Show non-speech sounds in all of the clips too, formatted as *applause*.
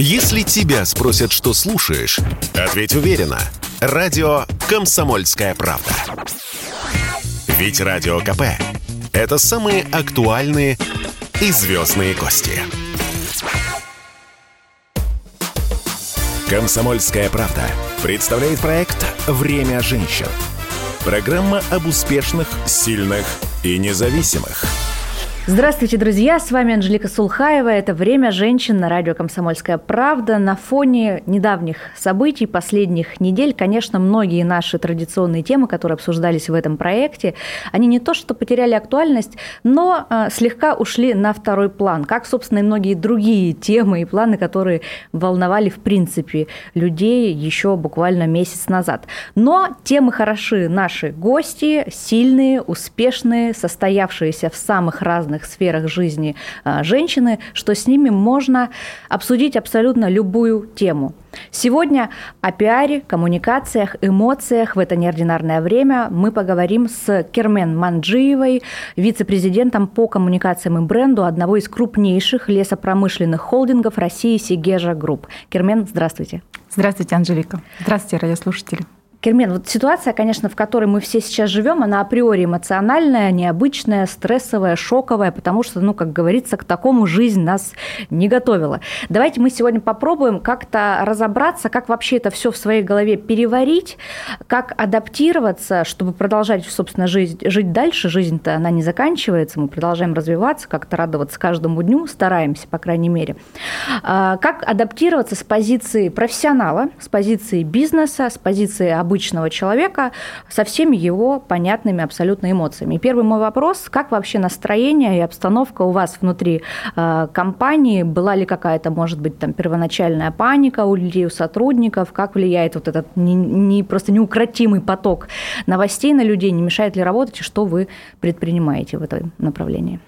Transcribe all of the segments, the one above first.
Если тебя спросят, что слушаешь, ответь уверенно. Радио «Комсомольская правда». Ведь Радио КП – это самые актуальные и звездные гости. «Комсомольская правда» представляет проект «Время женщин». Программа об успешных, сильных и независимых – Здравствуйте, друзья! С вами Анжелика Сулхаева. Это «Время женщин» на радио «Комсомольская правда». На фоне недавних событий, последних недель, конечно, многие наши традиционные темы, которые обсуждались в этом проекте, они не то что потеряли актуальность, но э, слегка ушли на второй план, как, собственно, и многие другие темы и планы, которые волновали, в принципе, людей еще буквально месяц назад. Но темы хороши. Наши гости сильные, успешные, состоявшиеся в самых разных разных сферах жизни а, женщины, что с ними можно обсудить абсолютно любую тему. Сегодня о пиаре, коммуникациях, эмоциях в это неординарное время мы поговорим с Кермен Манджиевой, вице-президентом по коммуникациям и бренду одного из крупнейших лесопромышленных холдингов России Segezha Group. Кермен, здравствуйте. Здравствуйте, Анжелика. Здравствуйте, радиослушатели. Кермен, вот ситуация, конечно, в которой мы все сейчас живем, она априори эмоциональная, необычная, стрессовая, шоковая, потому что, ну, как говорится, к такому жизнь нас не готовила. Давайте мы сегодня попробуем как-то разобраться, как вообще это все в своей голове переварить, как адаптироваться, чтобы продолжать, собственно, жить, жить дальше. Жизнь-то она не заканчивается, мы продолжаем развиваться, как-то радоваться каждому дню, стараемся, по крайней мере. А, как адаптироваться с позиции профессионала, с позиции бизнеса, с позиции обычного человека со всеми его понятными абсолютно эмоциями. И первый мой вопрос, как вообще настроение и обстановка у вас внутри э, компании? Была ли какая-то, может быть, там первоначальная паника у людей, у сотрудников? Как влияет вот этот не, не, просто неукротимый поток новостей на людей? Не мешает ли работать? И что вы предпринимаете в этом направлении?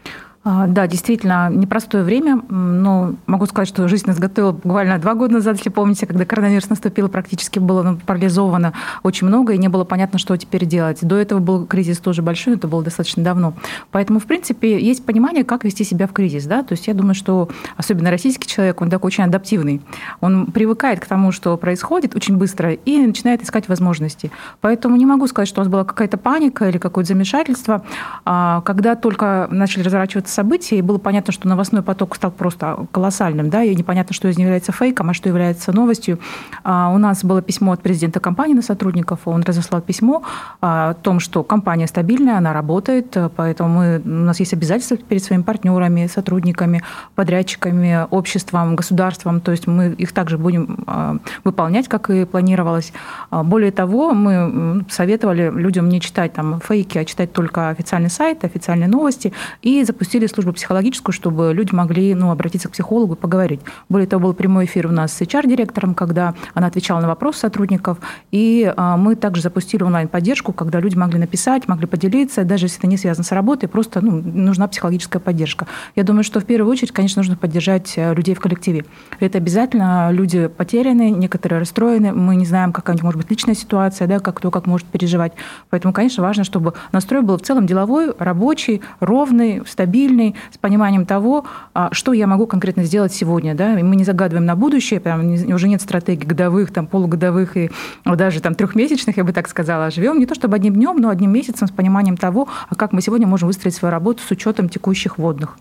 А, да, действительно, непростое время, но могу сказать, что жизнь нас готовила буквально два года назад, если помните, когда коронавирус наступил, практически было ну, парализовано очень много, и не было понятно, что теперь делать. До этого был кризис тоже большой, но это было достаточно давно. Поэтому, в принципе, есть понимание, как вести себя в кризис. Да? То есть я думаю, что особенно российский человек, он такой очень адаптивный. Он привыкает к тому, что происходит очень быстро, и начинает искать возможности. Поэтому не могу сказать, что у нас была какая-то паника или какое-то замешательство. А, когда только начали разворачиваться события, и было понятно, что новостной поток стал просто колоссальным, да, и непонятно, что из него является фейком, а что является новостью. А, у нас было письмо от президента компании на сотрудников, он разослал письмо а, о том, что компания стабильная, она работает, поэтому мы, у нас есть обязательства перед своими партнерами, сотрудниками, подрядчиками, обществом, государством, то есть мы их также будем а, выполнять, как и планировалось. Более того, мы советовали людям не читать там фейки, а читать только официальный сайт, официальные новости, и запустили запустили службу психологическую, чтобы люди могли ну, обратиться к психологу и поговорить. Более того, был прямой эфир у нас с HR-директором, когда она отвечала на вопросы сотрудников, и а, мы также запустили онлайн-поддержку, когда люди могли написать, могли поделиться, даже если это не связано с работой, просто ну, нужна психологическая поддержка. Я думаю, что в первую очередь, конечно, нужно поддержать э, людей в коллективе. Это обязательно. Люди потеряны, некоторые расстроены, мы не знаем, какая у них может быть личная ситуация, да, как кто как может переживать. Поэтому, конечно, важно, чтобы настрой был в целом деловой, рабочий, ровный, стабильный, стабильный, с пониманием того, а, что я могу конкретно сделать сегодня. Да? И мы не загадываем на будущее, прям, уже нет стратегий годовых, там, полугодовых и даже там, трехмесячных, я бы так сказала. А живем не то чтобы одним днем, но одним месяцем с пониманием того, а как мы сегодня можем выстроить свою работу с учетом текущих водных.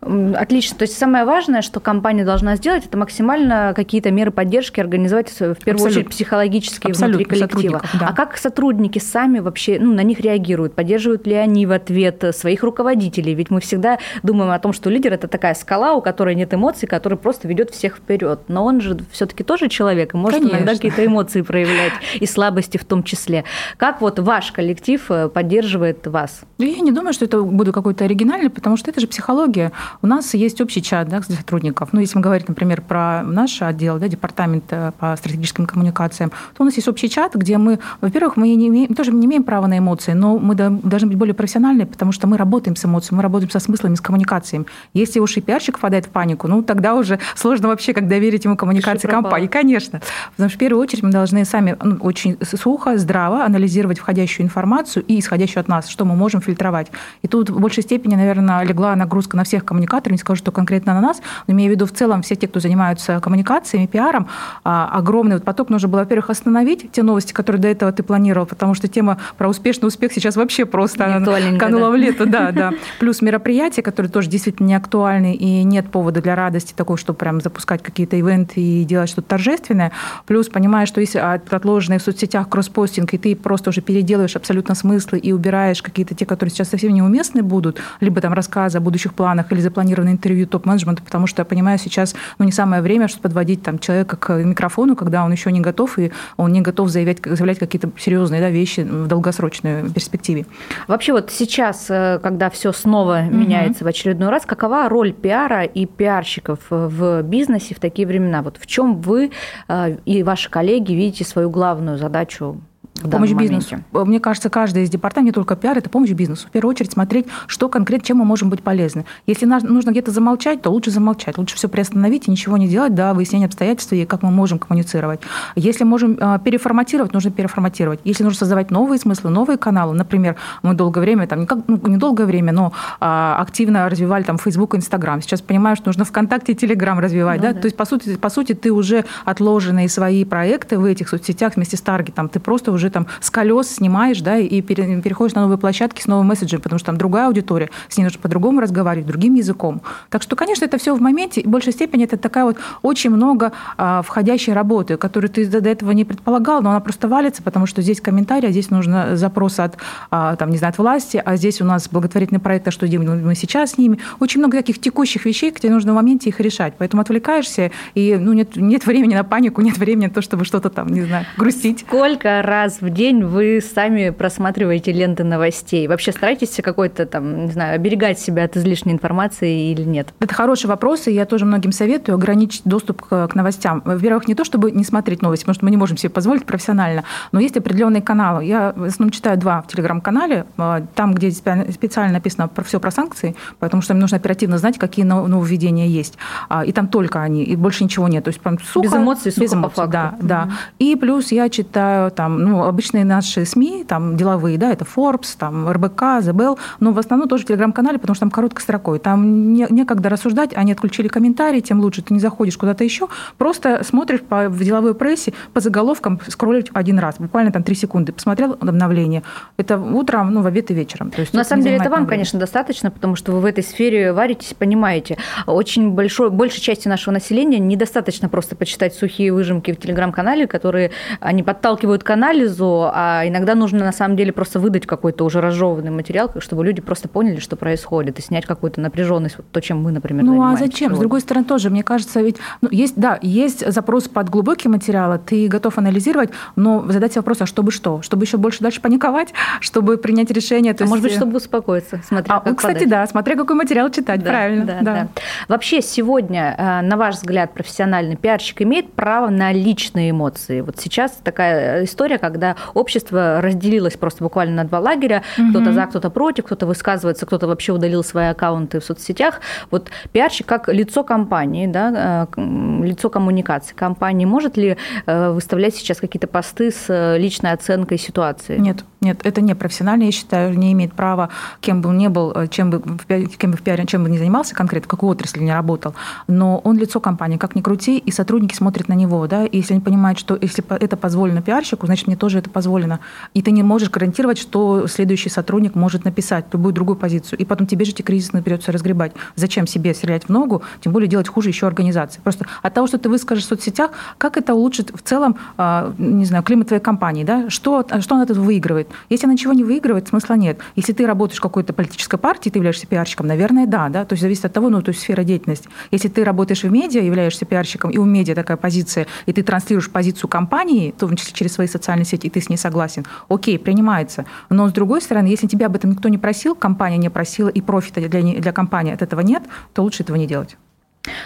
Отлично. То есть самое важное, что компания должна сделать, это максимально какие-то меры поддержки организовать в первую Абсолютно. очередь психологические Абсолютно. внутри коллектива. Да. А как сотрудники сами вообще ну, на них реагируют? Поддерживают ли они в ответ своих руководителей? Ведь мы всегда думаем о том, что лидер это такая скала, у которой нет эмоций, который просто ведет всех вперед. Но он же все-таки тоже человек и может Конечно. иногда какие-то эмоции проявлять *laughs* и слабости в том числе. Как вот ваш коллектив э, поддерживает вас? Я не думаю, что это буду какой-то оригинальный, потому что это же психология. У нас есть общий чат да, для сотрудников. Ну, если мы говорим, например, про наш отдел, да, департамент э, по стратегическим коммуникациям, то у нас есть общий чат, где мы, во-первых, мы не имеем, тоже не имеем права на эмоции, но мы должны быть более профессиональны, потому что мы работаем с эмоциями, мы работаем со смыслами, с коммуникациями. Если уж и пиарщик впадает в панику, ну, тогда уже *laughs* сложно вообще как доверить ему коммуникации компании. Конечно. Потому что в первую очередь мы должны сами ну, очень сухо, здраво анализировать входящую информацию и исходящую от нас, что мы можем фильтровать. И тут в большей степени, наверное, легла нагрузка на на всех коммуникаторах, не скажу, что конкретно на нас, но имею в виду в целом все те, кто занимаются коммуникациями, пиаром, а, огромный вот поток нужно было, во-первых, остановить те новости, которые до этого ты планировал, потому что тема про успешный успех сейчас вообще просто канула в лето. Да, да. Плюс мероприятия, которые тоже действительно не актуальны, и нет повода для радости такой, чтобы прям запускать какие-то ивенты и делать что-то торжественное. Плюс понимаешь, что если отложенные в соцсетях кросспостинг, и ты просто уже переделываешь абсолютно смыслы и убираешь какие-то те, которые сейчас совсем неуместны будут, либо там рассказы о будущих планах или запланированное интервью топ-менеджмента, потому что я понимаю сейчас, ну, не самое время, чтобы подводить там человека к микрофону, когда он еще не готов, и он не готов заявлять, заявлять какие-то серьезные да, вещи в долгосрочной перспективе. Вообще вот сейчас, э, когда все снова угу. меняется в очередной раз, какова роль пиара и пиарщиков в бизнесе в такие времена? Вот в чем вы э, и ваши коллеги видите свою главную задачу в помощь бизнесу. Моменте. Мне кажется, каждый из департаментов, не только пиар, это помощь бизнесу. В первую очередь смотреть, что конкретно, чем мы можем быть полезны. Если нужно где-то замолчать, то лучше замолчать. Лучше все приостановить и ничего не делать до выяснения обстоятельств и как мы можем коммуницировать. Если можем а, переформатировать, нужно переформатировать. Если нужно создавать новые смыслы, новые каналы, например, мы долгое время, там, не, как, ну, не долгое время, но а, активно развивали там Facebook и Instagram. Сейчас понимаю, что нужно ВКонтакте и Telegram развивать. Ну, да? Да. То есть, по сути, по сути, ты уже отложенные свои проекты в этих соцсетях вместе с таргетом, ты просто уже там с колес снимаешь, да, и переходишь на новые площадки с новым месседжем, потому что там другая аудитория, с ней нужно по-другому разговаривать, другим языком. Так что, конечно, это все в моменте, и в большей степени это такая вот очень много а, входящей работы, которую ты до этого не предполагал, но она просто валится, потому что здесь комментарий, а здесь нужно запрос от, а, там, не знаю, от власти, а здесь у нас благотворительный проект, а что делаем мы сейчас с ними. Очень много таких текущих вещей, где нужно в моменте их решать. Поэтому отвлекаешься, и ну, нет, нет времени на панику, нет времени на то, чтобы что-то там, не знаю, грустить. Сколько раз в день вы сами просматриваете ленты новостей? Вообще стараетесь какой-то там, не знаю, оберегать себя от излишней информации или нет? Это хороший вопрос, и я тоже многим советую ограничить доступ к, к новостям. Во-первых, не то, чтобы не смотреть новости, потому что мы не можем себе позволить профессионально, но есть определенные каналы. Я в основном читаю два в Телеграм-канале, а, там, где специально написано про все про санкции, потому что мне нужно оперативно знать, какие нововведения есть. А, и там только они, и больше ничего нет. То есть прям сухо. Без эмоций, сухо без эмоций, по факту. Да, да. И плюс я читаю там, ну, обычные наши СМИ, там деловые, да, это Forbes, там РБК, ЗБЛ, но в основном тоже в Телеграм-канале, потому что там короткой строкой. Там не, некогда рассуждать, они отключили комментарии, тем лучше. Ты не заходишь куда-то еще, просто смотришь по, в деловой прессе по заголовкам, скроллить один раз, буквально там три секунды, посмотрел обновление. Это утром, ну, в обед и вечером. То есть На самом деле это вам, конечно, достаточно, потому что вы в этой сфере варитесь, понимаете. Очень большой, большей части нашего населения недостаточно просто почитать сухие выжимки в Телеграм-канале, которые они подталкивают к анализу, а иногда нужно на самом деле просто выдать какой-то уже разжеванный материал, чтобы люди просто поняли, что происходит, и снять какую-то напряженность, вот то, чем мы, например, Ну а зачем? Сегодня. С другой стороны, тоже, мне кажется, ведь ну, есть, да, есть запрос под глубокий материал, ты готов анализировать, но задать себе вопрос, а чтобы что? Чтобы еще больше дальше паниковать, чтобы принять решение? То а есть... может быть, чтобы успокоиться, смотря а, как Кстати, подать. да, смотря какой материал читать, да, правильно. Да, да. Да. Вообще сегодня, э, на ваш взгляд, профессиональный пиарщик имеет право на личные эмоции? Вот сейчас такая история, когда общество разделилось просто буквально на два лагеря. Угу. Кто-то за, кто-то против, кто-то высказывается, кто-то вообще удалил свои аккаунты в соцсетях. Вот пиарщик как лицо компании, да, э, лицо коммуникации компании, может ли э, выставлять сейчас какие-то посты с э, личной оценкой ситуации? Нет. Нет, это не профессионально, я считаю, не имеет права, кем бы он ни был, чем бы, кем бы в пиаре, чем бы ни занимался конкретно, какой отрасли не работал, но он лицо компании, как ни крути, и сотрудники смотрят на него, да, и если они понимают, что если это позволено пиарщику, значит, мне тоже это позволено. И ты не можешь гарантировать, что следующий сотрудник может написать любую другую позицию, и потом тебе же эти кризисы придется разгребать. Зачем себе стрелять в ногу, тем более делать хуже еще организации. Просто от того, что ты выскажешь в соцсетях, как это улучшит в целом, а, не знаю, климат твоей компании, да, что, что она этого выигрывает? Если она ничего не выигрывает, смысла нет. Если ты работаешь в какой-то политической партии, ты являешься пиарщиком, наверное, да, да, то есть зависит от того, ну, то есть сфера деятельности. Если ты работаешь в медиа, являешься пиарщиком, и у медиа такая позиция, и ты транслируешь позицию компании, в том числе через свои социальные сети, и ты с ней согласен, окей, принимается. Но с другой стороны, если тебя об этом никто не просил, компания не просила, и профита для, для компании от этого нет, то лучше этого не делать.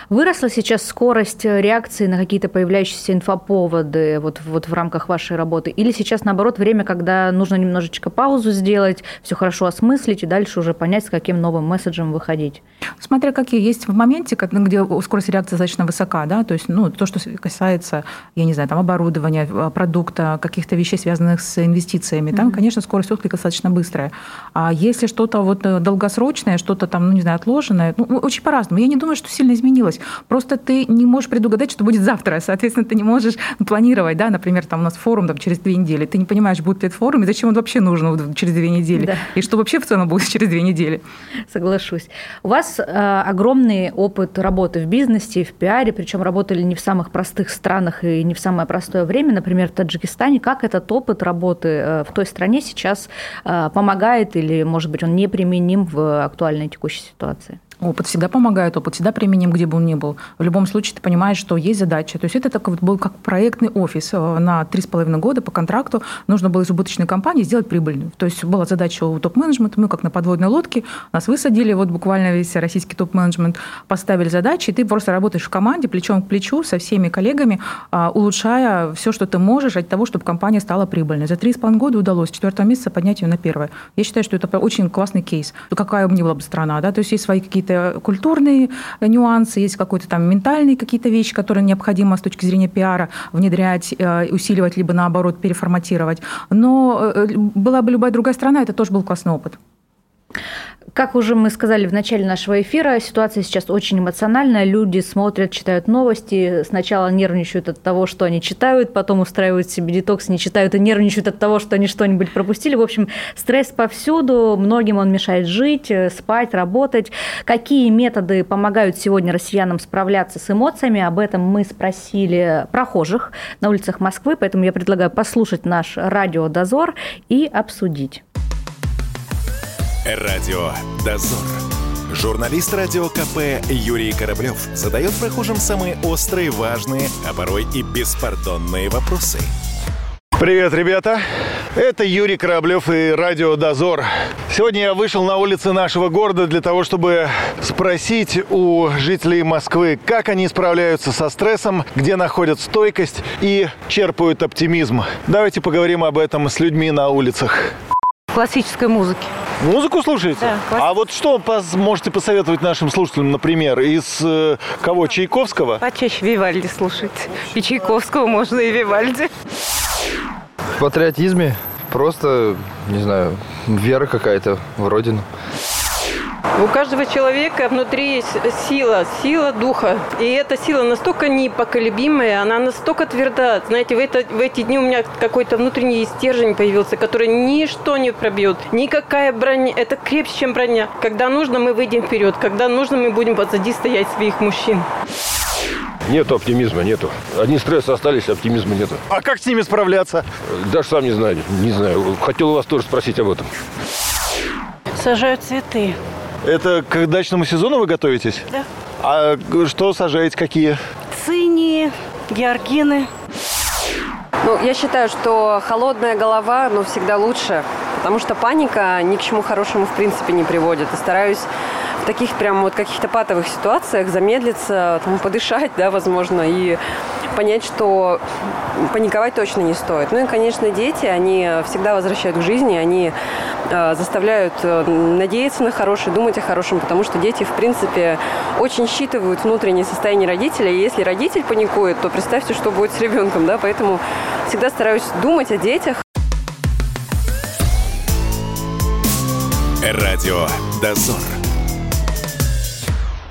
Выросла сейчас скорость реакции на какие-то появляющиеся инфоповоды вот, вот в рамках вашей работы? Или сейчас, наоборот, время, когда нужно немножечко паузу сделать, все хорошо осмыслить и дальше уже понять, с каким новым месседжем выходить? Смотря какие есть в моменте, где скорость реакции достаточно высока, да, то есть ну, то, что касается, я не знаю, там, оборудования, а, продукта, каких-то вещей, связанных с инвестициями, там, mm-hmm. конечно, скорость отклика достаточно быстрая. А если что-то вот э, долгосрочное, что-то там, ну, не знаю, отложенное, ну, очень по-разному. Я не думаю, что сильно изменилось. Просто ты не можешь предугадать, что будет завтра. Соответственно, ты не можешь планировать, да, например, там у нас форум там, через две недели. Ты не понимаешь, будет ли этот форум, и зачем он вообще нужен через две недели. Да. И что вообще в целом будет *laughs* через две недели. Соглашусь. У вас э, огромный опыт работы в бизнесе, в пиаре, причем работали не в самых простых странах и не в самое простое время, например, в Таджикистане. Как этот опыт работы э, в той стране сейчас э, помогает или, может быть, он неприменим в актуальной текущей ситуации? Опыт всегда помогает, опыт всегда применим, где бы он ни был. В любом случае ты понимаешь, что есть задача. То есть это такой вот был как проектный офис. Э, на три с половиной года по контракту нужно было из убыточной компании сделать прибыльную. То есть была задача у топ-менеджмента, мы как на подводной лодке, нас высадили, вот буквально весь российский топ-менеджмент поставили задачи, и ты просто работаешь в команде плечом к плечу со всеми коллегами, а, улучшая все, что ты можешь от того, чтобы компания стала прибыльной. За три с половиной года удалось с четвертого месяца поднять ее на первое. Я считаю, что это очень классный кейс. Какая бы ни была бы страна, да, то есть есть свои какие-то какие-то культурные нюансы, есть какой-то там ментальные какие-то вещи, которые необходимо с точки зрения пиара внедрять, э, усиливать, либо наоборот переформатировать. Но э, была бы любая другая страна, это тоже был классный опыт. Как уже мы сказали в начале нашего эфира, ситуация сейчас очень эмоциональная. Люди смотрят, читают новости, сначала нервничают от того, что они читают, потом устраивают себе детокс, не читают и нервничают от того, что они что-нибудь пропустили. В общем, стресс повсюду, многим он мешает жить, спать, работать. Какие методы помогают сегодня россиянам справляться с эмоциями? Об этом мы спросили прохожих на улицах Москвы, поэтому я предлагаю послушать наш радиодозор и обсудить. Радио «Дозор». Журналист радио КП Юрий Кораблев задает прохожим самые острые, важные, а порой и беспардонные вопросы. Привет, ребята! Это Юрий Кораблев и Радио Дозор. Сегодня я вышел на улицы нашего города для того, чтобы спросить у жителей Москвы, как они справляются со стрессом, где находят стойкость и черпают оптимизм. Давайте поговорим об этом с людьми на улицах. Классической музыки. Музыку слушаете? Да. Класс... А вот что пос- можете посоветовать нашим слушателям, например, из э, кого? Чайковского? Почаще Вивальди слушать. И Чайковского можно, и Вивальди. В патриотизме просто, не знаю, вера какая-то в родину. У каждого человека внутри есть сила, сила духа. И эта сила настолько непоколебимая, она настолько тверда. Знаете, в, это, в эти дни у меня какой-то внутренний стержень появился, который ничто не пробьет. Никакая броня. Это крепче, чем броня. Когда нужно, мы выйдем вперед. Когда нужно, мы будем позади стоять своих мужчин. Нету оптимизма, нету. Одни стрессы остались, оптимизма нету. А как с ними справляться? Даже сам не знаю, не знаю. Хотел у вас тоже спросить об этом. Сажаю цветы. Это к дачному сезону вы готовитесь? Да. А что сажаете, какие? Цинии, георгины. Ну, я считаю, что холодная голова, ну, всегда лучше, потому что паника ни к чему хорошему, в принципе, не приводит. И стараюсь в таких прям вот каких-то патовых ситуациях замедлиться, там, подышать, да, возможно, и понять, что паниковать точно не стоит. Ну и, конечно, дети, они всегда возвращают к жизни, они э, заставляют э, надеяться на хорошее, думать о хорошем, потому что дети, в принципе, очень считывают внутреннее состояние родителя, и если родитель паникует, то представьте, что будет с ребенком, да, поэтому всегда стараюсь думать о детях. Радио «Дозор».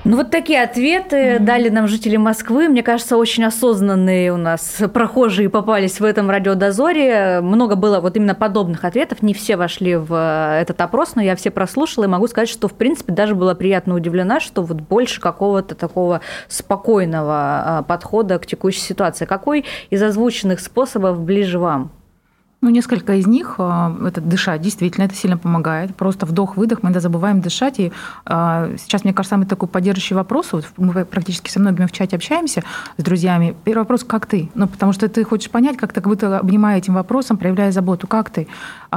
Ну вот такие ответы mm-hmm. дали нам жители Москвы. Мне кажется, очень осознанные у нас прохожие попались в этом радиодозоре. Много было вот именно подобных ответов. Не все вошли в э, этот опрос, но я все прослушала и могу сказать, что в принципе даже была приятно удивлена, что вот больше какого-то такого спокойного а, подхода к текущей ситуации. Какой из озвученных способов ближе вам? Ну, несколько из них, а, это дышать, действительно, это сильно помогает. Просто вдох-выдох, мы иногда забываем дышать. И а, сейчас, мне кажется, самый такой поддерживающий вопрос, вот мы практически со многими в чате общаемся с друзьями. Первый вопрос, как ты? Ну, потому что ты хочешь понять, как ты как будто обнимая этим вопросом, проявляя заботу, как ты?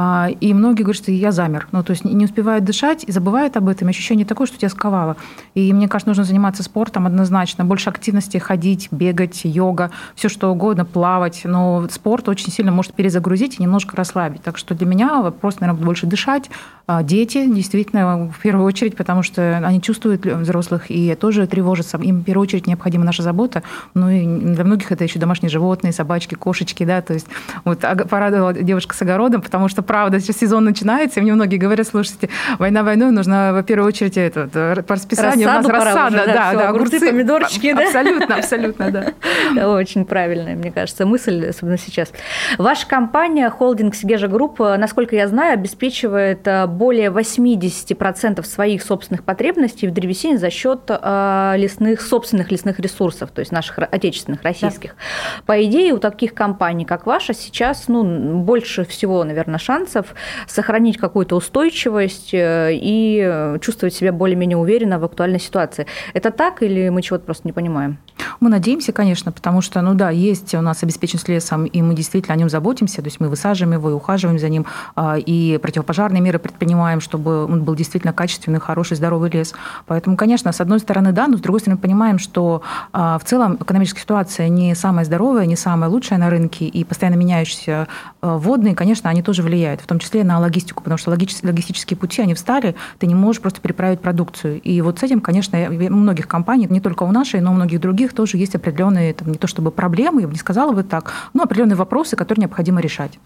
А, и многие говорят, что я замер. Ну, то есть не успевают дышать и забывают об этом. Ощущение такое, что тебя сковало. И мне кажется, нужно заниматься спортом однозначно. Больше активности ходить, бегать, йога, все что угодно, плавать. Но спорт очень сильно может перезагрузить и немножко расслабить. Так что для меня вопрос, наверное, больше дышать. А дети действительно в первую очередь, потому что они чувствуют взрослых и тоже тревожатся. Им в первую очередь необходима наша забота. Ну и для многих это еще домашние животные, собачки, кошечки, да, то есть вот порадовала девушка с огородом, потому что, правда, сейчас сезон начинается, и мне многие говорят, слушайте, война войной, нужно в первую очередь это, по расписанию Рассаду у нас рассада, уже, да, да, всё, да, огурцы, помидорчики, да? Абсолютно, абсолютно, да. *laughs* Очень правильная, мне кажется, мысль, особенно сейчас. Ваша компания, холдинг Segezha Group, насколько я знаю, обеспечивает э, более 80% своих собственных потребностей в древесине за счет э, лесных, собственных лесных ресурсов, то есть наших отечественных, российских. Да. По идее, у таких компаний, как ваша, сейчас ну, больше всего, наверное, шансов сохранить какую-то устойчивость э, и чувствовать себя более-менее уверенно в актуальной ситуации. Это так или мы чего-то просто не понимаем? Мы надеемся, конечно, потому что, ну да, есть у нас обеспеченность лесом, и мы действительно о нем заботимся, то есть мы высаживаем его и ухаживаем за ним, а, и противопожарные меры предпринимаем, чтобы он был действительно качественный, хороший, здоровый лес. Поэтому, конечно, с одной стороны, да, но с другой стороны, понимаем, что а, в целом экономическая ситуация не самая здоровая, не самая лучшая на рынке, и постоянно меняющиеся а, водные, конечно, они тоже влияют, в том числе на логистику, потому что логистические пути, они встали, ты не можешь просто переправить продукцию. И вот с этим, конечно, у многих компаний, не только у нашей, но у многих других тоже есть определенные, там, не то чтобы проблемы, я бы не сказала бы так, но определенные вопросы, которые необходимо решать.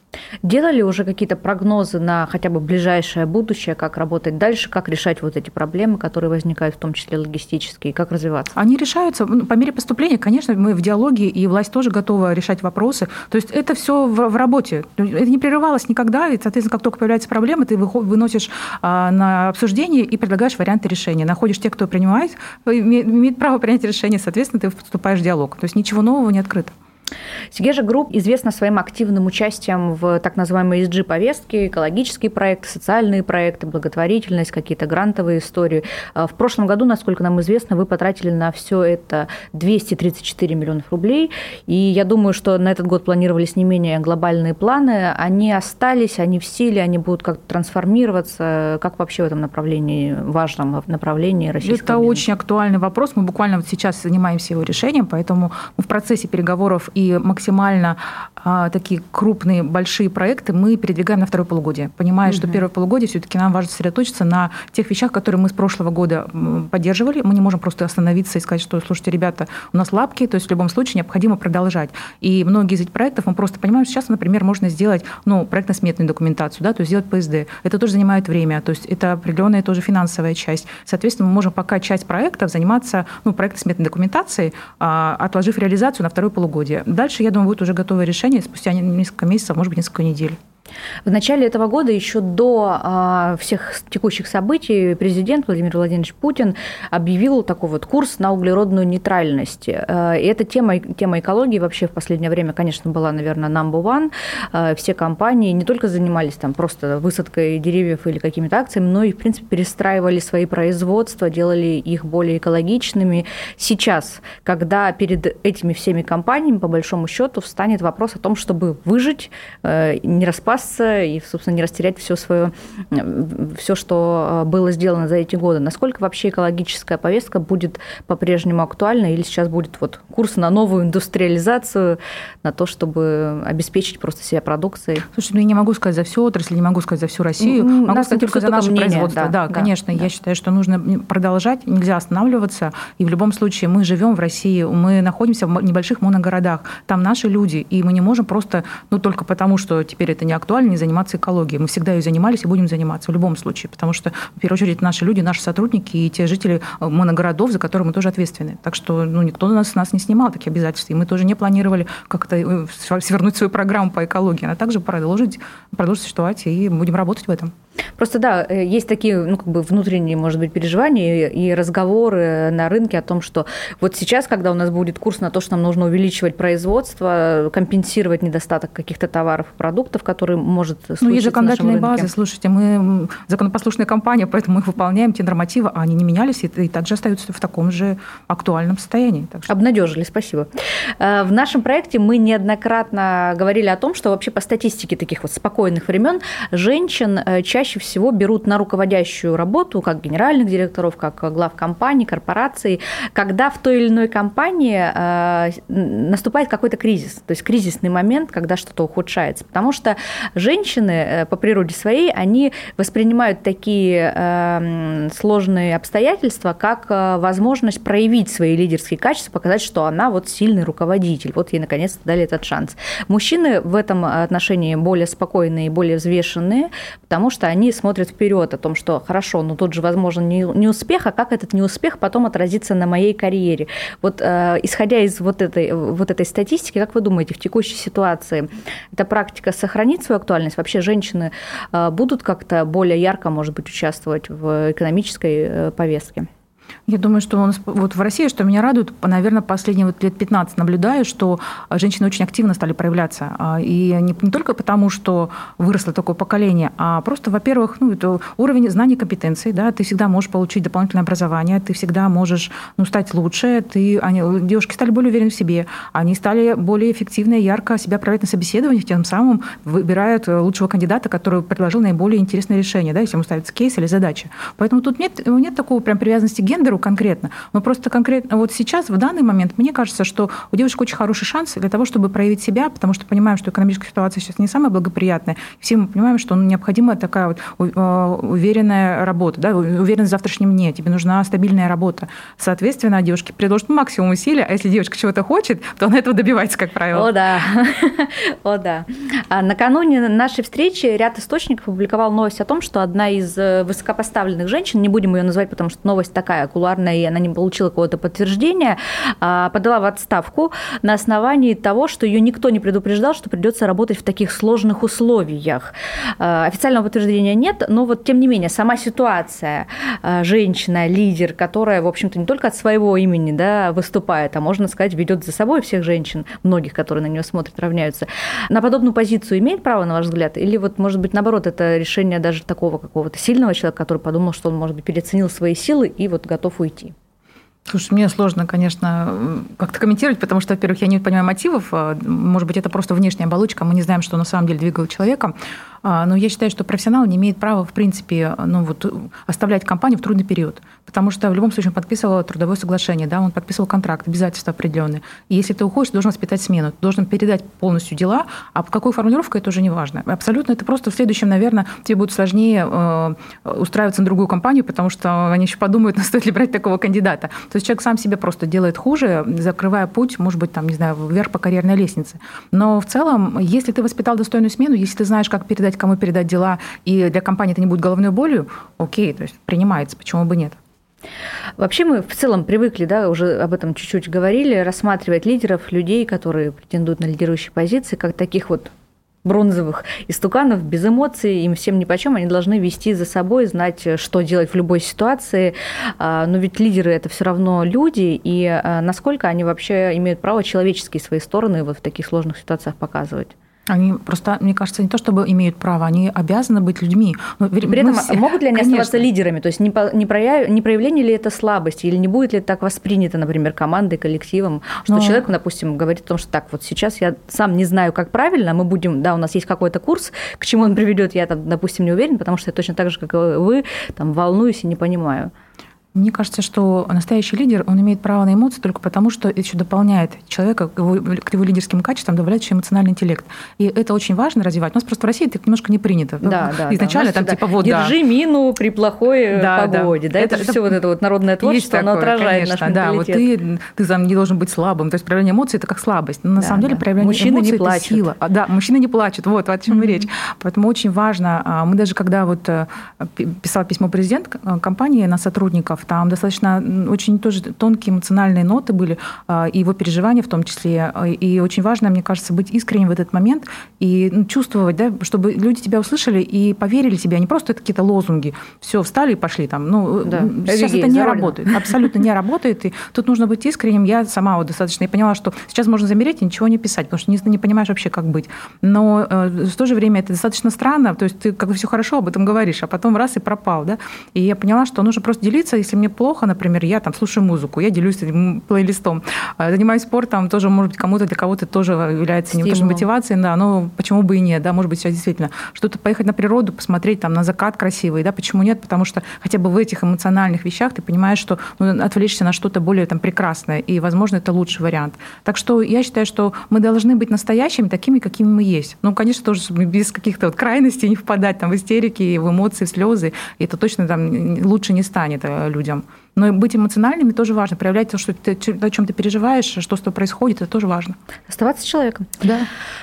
Делали уже какие-то прогнозы на хотя бы ближайшее будущее, как работать дальше, как решать вот эти проблемы, которые возникают, в том числе логистические, как развиваться? Они решаются ну, по мере поступления. Конечно, мы в диалоге, и власть тоже готова решать вопросы. То есть это все в, в работе. Это не прерывалось никогда, и, соответственно, как только появляется проблема, ты выносишь а, на обсуждение и предлагаешь варианты решения. Находишь тех, кто принимает, имеет право принять решение, соответственно, ты вступаешь в диалог. То есть ничего нового не открыто. Segezha Group известна своим активным участием в так называемой ESG-повестке, экологические проекты, социальные проекты, благотворительность, какие-то грантовые истории. А в прошлом году, насколько нам известно, вы потратили на все это 234 миллионов рублей. И я думаю, что на этот год планировались не менее глобальные планы. Они остались, они в силе, они будут как-то трансформироваться. Как вообще в этом направлении, важном направлении российского Это бизнеса? очень актуальный вопрос. Мы буквально вот сейчас занимаемся его решением, поэтому мы в процессе переговоров и максимально а, такие крупные, большие проекты мы передвигаем на второе полугодие, понимая, угу. что первое полугодие все-таки нам важно сосредоточиться на тех вещах, которые мы с прошлого года поддерживали. Мы не можем просто остановиться и сказать, что, слушайте, ребята, у нас лапки, то есть в любом случае необходимо продолжать. И многие из этих проектов мы просто понимаем, что сейчас, например, можно сделать ну, проектно-сметную документацию, да, то есть сделать ПСД. Это тоже занимает время, то есть это определенная тоже финансовая часть. Соответственно, мы можем пока часть проектов заниматься ну, проектно-сметной документацией, а, отложив реализацию на второе полугодие. Дальше, я думаю, будет уже готовое решение спустя несколько месяцев, может быть, несколько недель. В начале этого года, еще до а, всех текущих событий, президент Владимир Владимирович Путин объявил такой вот курс на углеродную нейтральность. А, и эта тема, тема экологии вообще в последнее время, конечно, была, наверное, number one. А, все компании не только занимались там просто высадкой деревьев или какими-то акциями, но и, в принципе, перестраивали свои производства, делали их более экологичными. Сейчас, когда перед этими всеми компаниями, по большому счету, встанет вопрос о том, чтобы выжить, не распасться запасться и, собственно, не растерять все свое, все, что э, было сделано за эти годы. Насколько вообще экологическая повестка будет по-прежнему актуальна или сейчас будет вот курс на новую индустриализацию, на то, чтобы обеспечить просто себя продукцией? Слушай, ну я не могу сказать за всю отрасль, не могу сказать за всю Россию, ну, могу сказать только за наше мнение, производство. Да, да, да конечно, да. я считаю, что нужно продолжать, нельзя останавливаться, и в любом случае мы живем в России, мы находимся в небольших моногородах, там наши люди, и мы не можем просто, ну только потому, что теперь это не актуально, актуально не заниматься экологией. Мы всегда ее занимались и будем заниматься в любом случае, потому что, в первую очередь, наши люди, наши сотрудники и те жители э, моногородов, за которые мы тоже ответственны. Так что ну, никто нас, нас не снимал такие обязательства. И мы тоже не планировали как-то э, свернуть свою программу по экологии. Она также продолжить, продолжит существовать, и будем работать в этом. Просто да, э, есть такие, ну, как бы внутренние, может быть, переживания и разговоры на рынке о том, что вот сейчас, когда у нас будет курс на то, что нам нужно увеличивать производство, компенсировать недостаток каких-то товаров и продуктов, которые может Ну, есть законодательные базы, слушайте, мы законопослушная компания, поэтому мы выполняем те нормативы, а они не менялись и, и также остаются в таком же актуальном состоянии. Так что... Обнадежили, спасибо. Э, в нашем проекте мы неоднократно говорили о том, что вообще по статистике таких вот спокойных времен женщин э, чаще чаще всего берут на руководящую работу, как генеральных директоров, как глав компаний, корпораций, когда в той или иной компании э, наступает какой-то кризис, то есть кризисный момент, когда что-то ухудшается. Потому что женщины э, по природе своей, они воспринимают такие э, сложные обстоятельства, как возможность проявить свои лидерские качества, показать, что она вот сильный руководитель. Вот ей наконец-то дали этот шанс. Мужчины в этом отношении более спокойные более взвешенные, потому что они смотрят вперед о том, что хорошо, но тут же возможен не, не успех, а как этот неуспех потом отразится на моей карьере. Вот э, исходя из вот этой, вот этой статистики, как вы думаете, в текущей ситуации эта практика сохранит свою актуальность? Вообще женщины э, будут как-то более ярко, может быть, участвовать в экономической э, повестке? Я думаю, что у нас вот в России, что меня радует, наверное, последние вот лет 15 наблюдаю, что женщины очень активно стали проявляться. А, и не, не только потому, что выросло такое поколение, а просто, во-первых, ну, это уровень знаний, компетенций. Да, ты всегда можешь получить дополнительное образование, ты всегда можешь ну, стать лучше. Ты, они, девушки стали более уверены в себе, они стали более эффективно и ярко себя проявлять на собеседованиях, тем самым выбирают лучшего кандидата, который предложил наиболее интересное решение, да, если ему ставится кейс или задача. Поэтому тут нет, нет такого прям привязанности к гендеру конкретно. Но просто конкретно вот сейчас, в данный момент, мне кажется, что у девушек очень хороший шанс для того, чтобы проявить себя, потому что понимаем, что экономическая ситуация сейчас не самая благоприятная. Все мы понимаем, что необходима такая вот э, уверенная работа, да, уверенность в завтрашнем дне. Тебе нужна стабильная работа. Соответственно, девушки предложат максимум усилий, а если девушка чего-то хочет, то она этого добивается, как правило. О, да. *laughs* О, да. А накануне нашей встречи ряд источников опубликовал новость о том, что одна из э, высокопоставленных женщин, не будем ее называть, потому что новость такая, кулуарная, и она не получила какого-то подтверждения, а, подала в отставку на основании того, что ее никто не предупреждал, что придется работать в таких сложных условиях. А, официального подтверждения нет, но вот тем не менее сама ситуация, а, женщина, лидер, которая, в общем-то, не только от своего имени да, выступает, а можно сказать, ведет за собой всех женщин, многих, которые на нее смотрят, равняются. На подобную позицию имеет право, на ваш взгляд? Или вот, может быть, наоборот, это решение даже такого какого-то сильного человека, который подумал, что он, может быть, переоценил свои силы и вот готов уйти? Слушай, мне сложно, конечно, как-то комментировать, потому что, во-первых, я не понимаю мотивов. А, может быть, это просто внешняя оболочка, мы не знаем, что на самом деле двигало человеком. А, но я считаю, что профессионал не имеет права, в принципе, ну, вот, оставлять компанию в трудный период. Потому что в любом случае он подписывал трудовое соглашение, да, он подписывал контракт, обязательства определенные. И если ты уходишь, ты должен воспитать смену, ты должен передать полностью дела, а по какой формулировке это уже не важно. Абсолютно это просто в следующем, наверное, тебе будет сложнее э, устраиваться на другую компанию, потому что они еще подумают, *laughs* стоит ли брать такого кандидата. То есть человек сам себе просто делает хуже, закрывая путь, может быть, там, не знаю, вверх по карьерной лестнице. Но в целом, если ты воспитал достойную смену, если ты знаешь, как передать, кому передать дела, и для компании это не будет головной болью, окей, то есть принимается, почему бы нет. Вообще мы в целом привыкли, да, уже об этом чуть-чуть говорили, рассматривать лидеров, людей, которые претендуют на лидирующие позиции, как таких вот бронзовых истуканов без эмоций, им всем ни почем, они должны вести за собой, знать, что делать в любой ситуации. А, но ведь лидеры это все равно люди, и а, насколько они вообще имеют право человеческие свои стороны вот в таких сложных ситуациях показывать. Они просто, мне кажется, не то чтобы имеют право, они обязаны быть людьми. Но При этом все... могут ли они Конечно. оставаться лидерами? То есть не, по, не, прояв... не проявление ли это слабости? Или не будет ли это так воспринято, например, командой, коллективом? Что Но... человек, допустим, говорит о том, что так, вот сейчас я сам не знаю, как правильно, мы будем, да, у нас есть какой-то курс, к чему он приведет, я, там, допустим, не уверен, потому что я точно так же, как и вы, там, волнуюсь и не понимаю. Мне кажется, что настоящий лидер, он имеет право на эмоции только потому, что это еще дополняет человека к его, к его лидерским качествам, добавляет еще эмоциональный интеллект. И это очень важно развивать. У нас просто в России это немножко не принято. Да, да. Изначально да, там типа вот, Держи да. мину при плохой э, да, погоде. Да, да. Это, это, это все вот это вот народное творчество, оно отражает конечно, наш Да, вот ты, ты там не должен быть слабым. То есть проявление эмоций – это как слабость. Но на да, самом деле проявление мужчины эмоций не плачут. – это сила. А, да, мужчины не плачут. Вот, о чем mm-hmm. речь. Поэтому очень важно. А, мы даже когда вот э, писал письмо президент э, компании на сотрудников, там достаточно очень тоже тонкие эмоциональные ноты были, а, и его переживания в том числе. И очень важно, мне кажется, быть искренним в этот момент и ну, чувствовать, да, чтобы люди тебя услышали и поверили тебе, а не просто это какие-то лозунги. Все, встали и пошли там. Ну, да. сейчас Эвигей, это не работает. Абсолютно не работает. И тут нужно быть искренним. Я сама вот достаточно и поняла, что сейчас можно замереть и ничего не писать, потому что не, не понимаешь вообще, как быть. Но э, в то же время это достаточно странно. То есть ты как бы все хорошо об этом говоришь, а потом раз и пропал. Да? И я поняла, что нужно просто делиться. Если мне плохо, например, я там слушаю музыку, я делюсь этим плейлистом. А, занимаюсь спортом, тоже, может быть, кому-то для кого-то тоже является не то, мотивацией, да, но почему бы и нет, да, может быть, сейчас действительно что-то поехать на природу, посмотреть там на закат красивый, да, почему нет, потому что хотя бы в этих эмоциональных вещах ты понимаешь, что ну, отвлечься на что-то более там прекрасное, и, возможно, это лучший вариант. Так что я считаю, что мы должны быть настоящими, такими, какими мы есть. Ну, конечно, тоже без каких-то вот крайностей не впадать там в истерики, в эмоции, в слезы, и это точно там лучше не станет э, людям. Но быть эмоциональными тоже важно. Проявлять то, что ты, о чем ты переживаешь, что с тобой происходит, это тоже важно. Оставаться человеком. Да.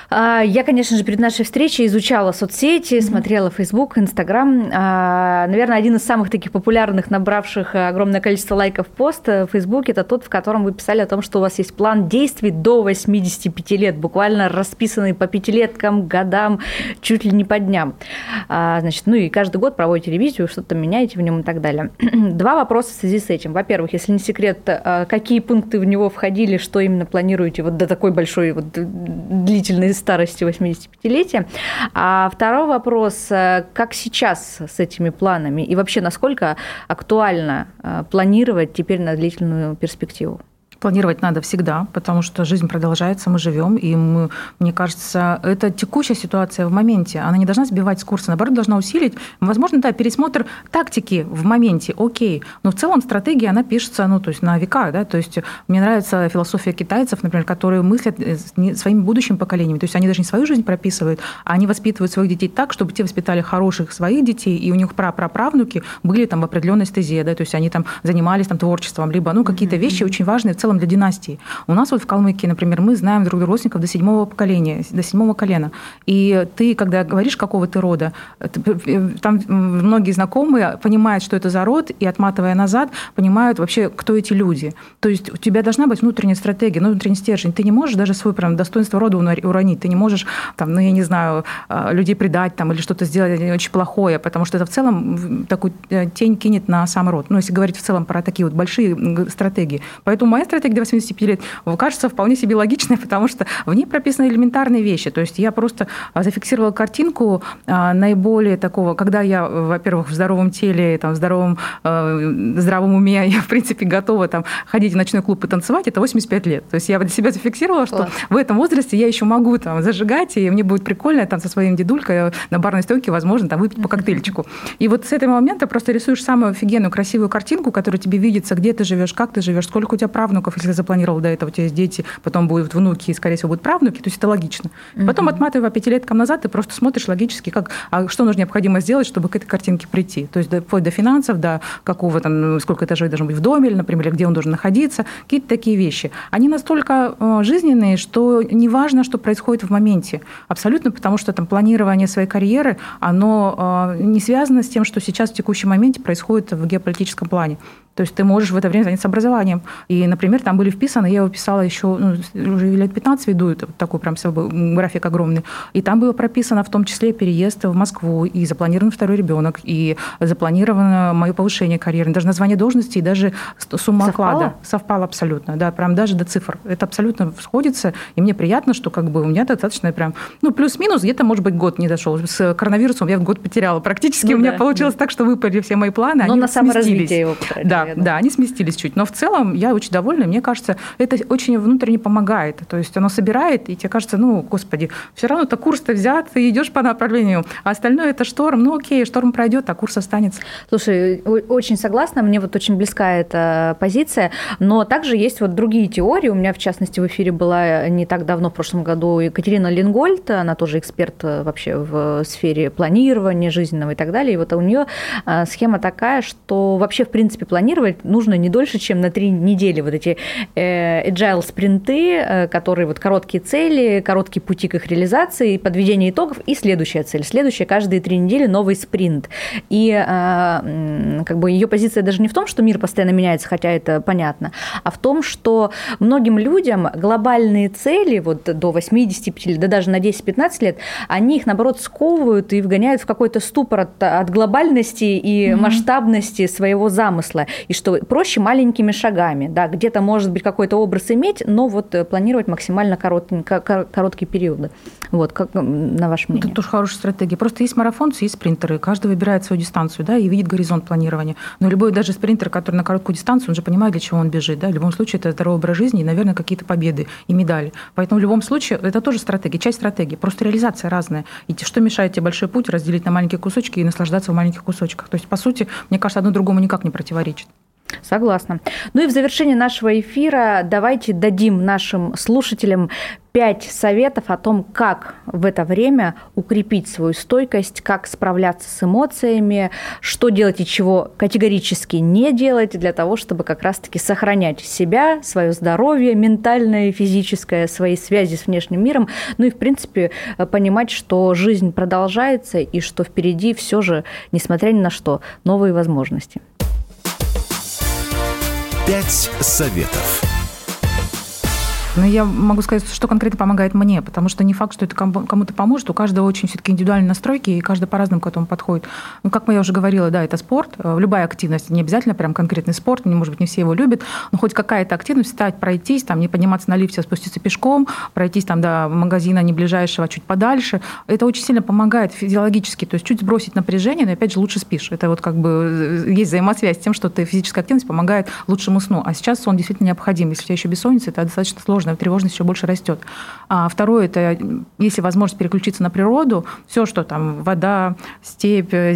А, я, конечно же, перед нашей встречей изучала соцсети, mm-hmm. смотрела Facebook, Instagram. А, наверное, один из самых таких популярных, набравших огромное количество лайков пост в Facebook, это тот, в котором вы писали о том, что у вас есть план действий до 85 лет, буквально расписанный по пятилеткам, годам, чуть ли не по дням. А, значит, ну и каждый год проводите ревизию, что-то меняете в нем и так далее. *clears throat* Два вопроса в связи с этим? Во-первых, если не секрет, э, какие пункты в него входили, что именно планируете вот до такой большой вот длительной старости 85-летия? А второй вопрос, э, как сейчас с этими планами и вообще насколько актуально э, планировать теперь на длительную перспективу? Планировать надо всегда, потому что жизнь продолжается, мы живем, и мы, мне кажется, это текущая ситуация в моменте. Она не должна сбивать с курса, наоборот, должна усилить. Возможно, да, пересмотр тактики в моменте, окей, но в целом стратегия, она пишется, ну, то есть на века, да, то есть мне нравится философия китайцев, например, которые мыслят э, своими будущими поколениями, то есть они даже не свою жизнь прописывают, а они воспитывают своих детей так, чтобы те воспитали хороших своих детей, и у них прапраправнуки были там в определенной стезе, да, то есть они там занимались там творчеством, либо, ну, какие-то вещи очень важные в целом целом для династии. У нас вот в Калмыкии, например, мы знаем друг друга родственников до седьмого поколения, до седьмого колена. И ты, когда говоришь, какого ты рода, там многие знакомые понимают, что это за род, и отматывая назад, понимают вообще, кто эти люди. То есть у тебя должна быть внутренняя стратегия, внутренний стержень. Ты не можешь даже свое прям, достоинство рода уронить. Ты не можешь, там, ну, я не знаю, а, людей предать там, или что-то сделать очень плохое, потому что это в целом такую э, тень кинет на сам род. Ну, если говорить в целом про такие вот большие стратегии. Поэтому моя стратегия стратегия до 85 лет кажется вполне себе логичной, *laughs* потому что в ней прописаны элементарные вещи. То есть я просто а, зафиксировала картинку а, наиболее такого, когда я, во-первых, в здоровом теле, там, в здоровом, а, здравом уме, *laughs* я, в принципе, готова там, ходить в ночной клуб и танцевать, это 85 лет. То есть я для себя зафиксировала, что Класс. в этом возрасте я еще могу там, зажигать, и мне будет прикольно там со своим дедулькой на барной стойке, возможно, там, выпить по коктейльчику. И вот с этого момента просто рисуешь самую офигенную, красивую картинку, которая тебе видится, где ты живешь, как ты живешь, сколько у тебя правнуков, внуков, если запланировал до этого, у тебя есть дети, потом будут внуки, и, скорее всего, будут правнуки, то есть это логично. Угу. Потом, отматывая пятилеткам назад, ты просто смотришь логически, как, а что нужно необходимо сделать, чтобы к этой картинке прийти. То есть вплоть до финансов, до какого там, сколько этажей должно быть в доме, например, или где он должен находиться, какие-то такие вещи. Они настолько э, жизненные, что не важно, что происходит в моменте. Абсолютно, потому что там планирование своей карьеры, оно э, не связано с тем, что сейчас в текущем моменте происходит в геополитическом плане. То есть ты можешь в это время заняться образованием. И, например, там были вписаны, я его писала еще, ну, уже лет 15 веду, это такой прям график огромный. И там было прописано в том числе переезд в Москву, и запланирован второй ребенок, и запланировано мое повышение карьеры, даже название должности, и даже сумма совпало? оклада. Совпало абсолютно, да, прям даже до цифр. Это абсолютно сходится, и мне приятно, что как бы у меня достаточно прям, ну, плюс-минус, где-то, может быть, год не дошел. С коронавирусом я год потеряла практически. Ну, у меня да, получилось да. так, что выпали все мои планы, Но они на саморазвитие его потратили. Да, да, они сместились чуть. Но в целом я очень довольна. Мне кажется, это очень внутренне помогает. То есть оно собирает, и тебе кажется, ну, господи, все равно то курс-то взят, ты идешь по направлению. А остальное это шторм. Ну, окей, шторм пройдет, а курс останется. Слушай, очень согласна. Мне вот очень близка эта позиция. Но также есть вот другие теории. У меня, в частности, в эфире была не так давно, в прошлом году, Екатерина Лингольд. Она тоже эксперт вообще в сфере планирования жизненного и так далее. И вот у нее а, схема такая, что вообще, в принципе, планировать нужно не дольше, чем на три недели вот эти эти э, agile спринты, э, которые вот короткие цели, короткие пути к их реализации, подведение итогов и следующая цель. Следующая каждые три недели новый спринт. И как бы ее позиция даже не в том, что мир постоянно меняется, хотя это понятно, а в том, что многим людям глобальные цели вот до 85 или да даже на 10-15 лет, они их, наоборот, сковывают и вгоняют в какой-то ступор от, от глобальности и mm-hmm. масштабности своего замысла. И что проще маленькими шагами, да, где-то может быть какой-то образ иметь, но вот э, планировать максимально короткие, периоды. Вот, как на ваше мнение? Это тоже хорошая стратегия. Просто есть марафонцы, есть спринтеры. Каждый выбирает свою дистанцию, да, и видит горизонт планирования. Но любой даже спринтер, который на короткую дистанцию, он же понимает, для чего он бежит, да. В любом случае это здоровый образ жизни и, наверное, какие-то победы и медали. Поэтому в любом случае это тоже стратегия, часть стратегии. Просто реализация разная. И что мешает тебе большой путь разделить на маленькие кусочки и наслаждаться в маленьких кусочках? То есть, по сути, мне кажется, одно другому никак не противоречит. Согласна. Ну и в завершении нашего эфира давайте дадим нашим слушателям пять советов о том, как в это время укрепить свою стойкость, как справляться с эмоциями, что делать и чего категорически не делать для того, чтобы как раз-таки сохранять себя, свое здоровье ментальное и физическое, свои связи с внешним миром, ну и, в принципе, понимать, что жизнь продолжается и что впереди все же, несмотря ни на что, новые возможности. Пять советов. Но я могу сказать, что конкретно помогает мне, потому что не факт, что это кому-то поможет. У каждого очень все-таки индивидуальные настройки, и каждый по-разному к этому подходит. Ну, как я уже говорила, да, это спорт, э, любая активность, не обязательно прям конкретный спорт, не, может быть, не все его любят, но хоть какая-то активность, встать, пройтись, там, не подниматься на лифте, а спуститься пешком, пройтись там до магазина не ближайшего, а чуть подальше, это очень сильно помогает физиологически, то есть чуть сбросить напряжение, но опять же лучше спишь. Это вот как бы э, есть взаимосвязь с тем, что ты физическая активность помогает лучшему сну. А сейчас сон действительно необходим. Если у тебя еще бессонница, это достаточно сложно сложно, тревожность еще больше растет. А второе, это если возможность переключиться на природу, все, что там, вода, степь, э,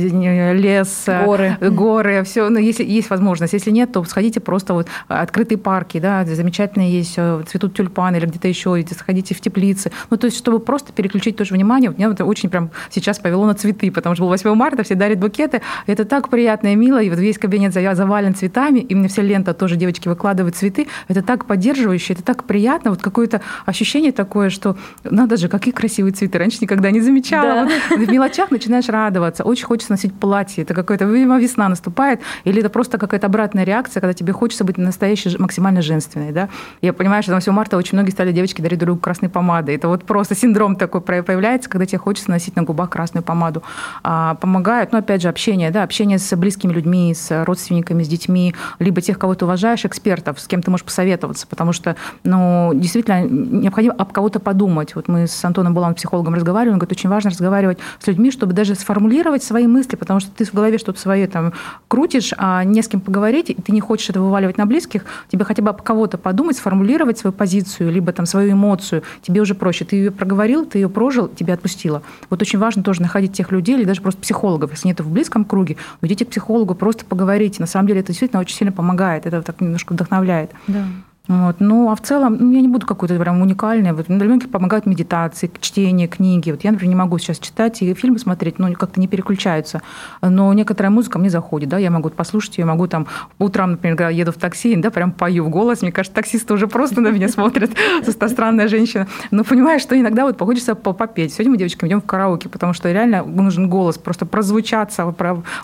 лес, горы, горы все, ну, если есть возможность. Если нет, то сходите просто вот открытые парки, да, замечательные есть, э, цветут тюльпаны или где-то еще, сходите в теплицы. Ну, то есть, чтобы просто переключить тоже внимание. Меня это очень прям сейчас повело на цветы, потому что был 8 марта, все дарят букеты. Это так приятно и мило, и вот весь кабинет завален цветами, и мне вся лента тоже девочки выкладывают цветы. Это так поддерживающе, это так приятно приятно, вот какое-то ощущение такое, что надо же, какие красивые цветы. Раньше никогда не замечала. Да. Вот в мелочах начинаешь радоваться. Очень хочется носить платье. Это какая-то, видимо, весна наступает. Или это просто какая-то обратная реакция, когда тебе хочется быть настоящей, максимально женственной. Да? Я понимаю, что на 8 марта очень многие стали девочки дарить друг другу красной помадой. Это вот просто синдром такой появляется, когда тебе хочется носить на губах красную помаду. А, помогает, ну, опять же, общение, да, общение с близкими людьми, с родственниками, с детьми, либо тех, кого ты уважаешь, экспертов, с кем ты можешь посоветоваться, потому что, ну, действительно необходимо об кого-то подумать. Вот мы с Антоном Буланом, психологом, разговаривали, он говорит, очень важно разговаривать с людьми, чтобы даже сформулировать свои мысли, потому что ты в голове что-то свое там крутишь, а не с кем поговорить, и ты не хочешь это вываливать на близких, тебе хотя бы об кого-то подумать, сформулировать свою позицию, либо там свою эмоцию, тебе уже проще. Ты ее проговорил, ты ее прожил, тебя отпустила. Вот очень важно тоже находить тех людей, или даже просто психологов, если нет в близком круге, идите к психологу, просто поговорите. На самом деле это действительно очень сильно помогает, это так немножко вдохновляет. Да. Вот. Ну, а в целом, ну, я не буду какой-то прям уникальной. Вот, для многих помогают медитации, чтение, книги. Вот я, например, не могу сейчас читать и фильмы смотреть, ну, как-то не переключаются. Но некоторая музыка мне заходит, да, я могу послушать ее, могу там утром, например, когда еду в такси, да, прям пою в голос. Мне кажется, таксисты уже просто на меня смотрят, *laughs* странная женщина. Но понимаешь, что иногда вот хочется попеть. Сегодня мы, девочки, идем в караоке, потому что реально нужен голос, просто прозвучаться,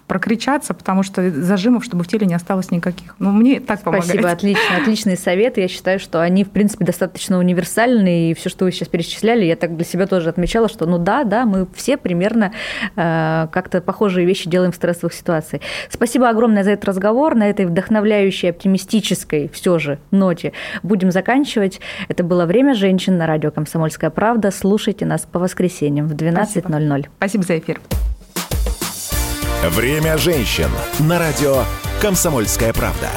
прокричаться, потому что зажимов, чтобы в теле не осталось никаких. Ну, мне так помогает. Спасибо, отлично, отличный совет советы, я считаю, что они, в принципе, достаточно универсальны, и все, что вы сейчас перечисляли, я так для себя тоже отмечала, что ну да, да, мы все примерно э, как-то похожие вещи делаем в стрессовых ситуациях. Спасибо огромное за этот разговор, на этой вдохновляющей, оптимистической все же ноте будем заканчивать. Это было «Время женщин» на радио «Комсомольская правда». Слушайте нас по воскресеньям в 12.00. Спасибо. Спасибо за эфир. «Время женщин» на радио «Комсомольская правда».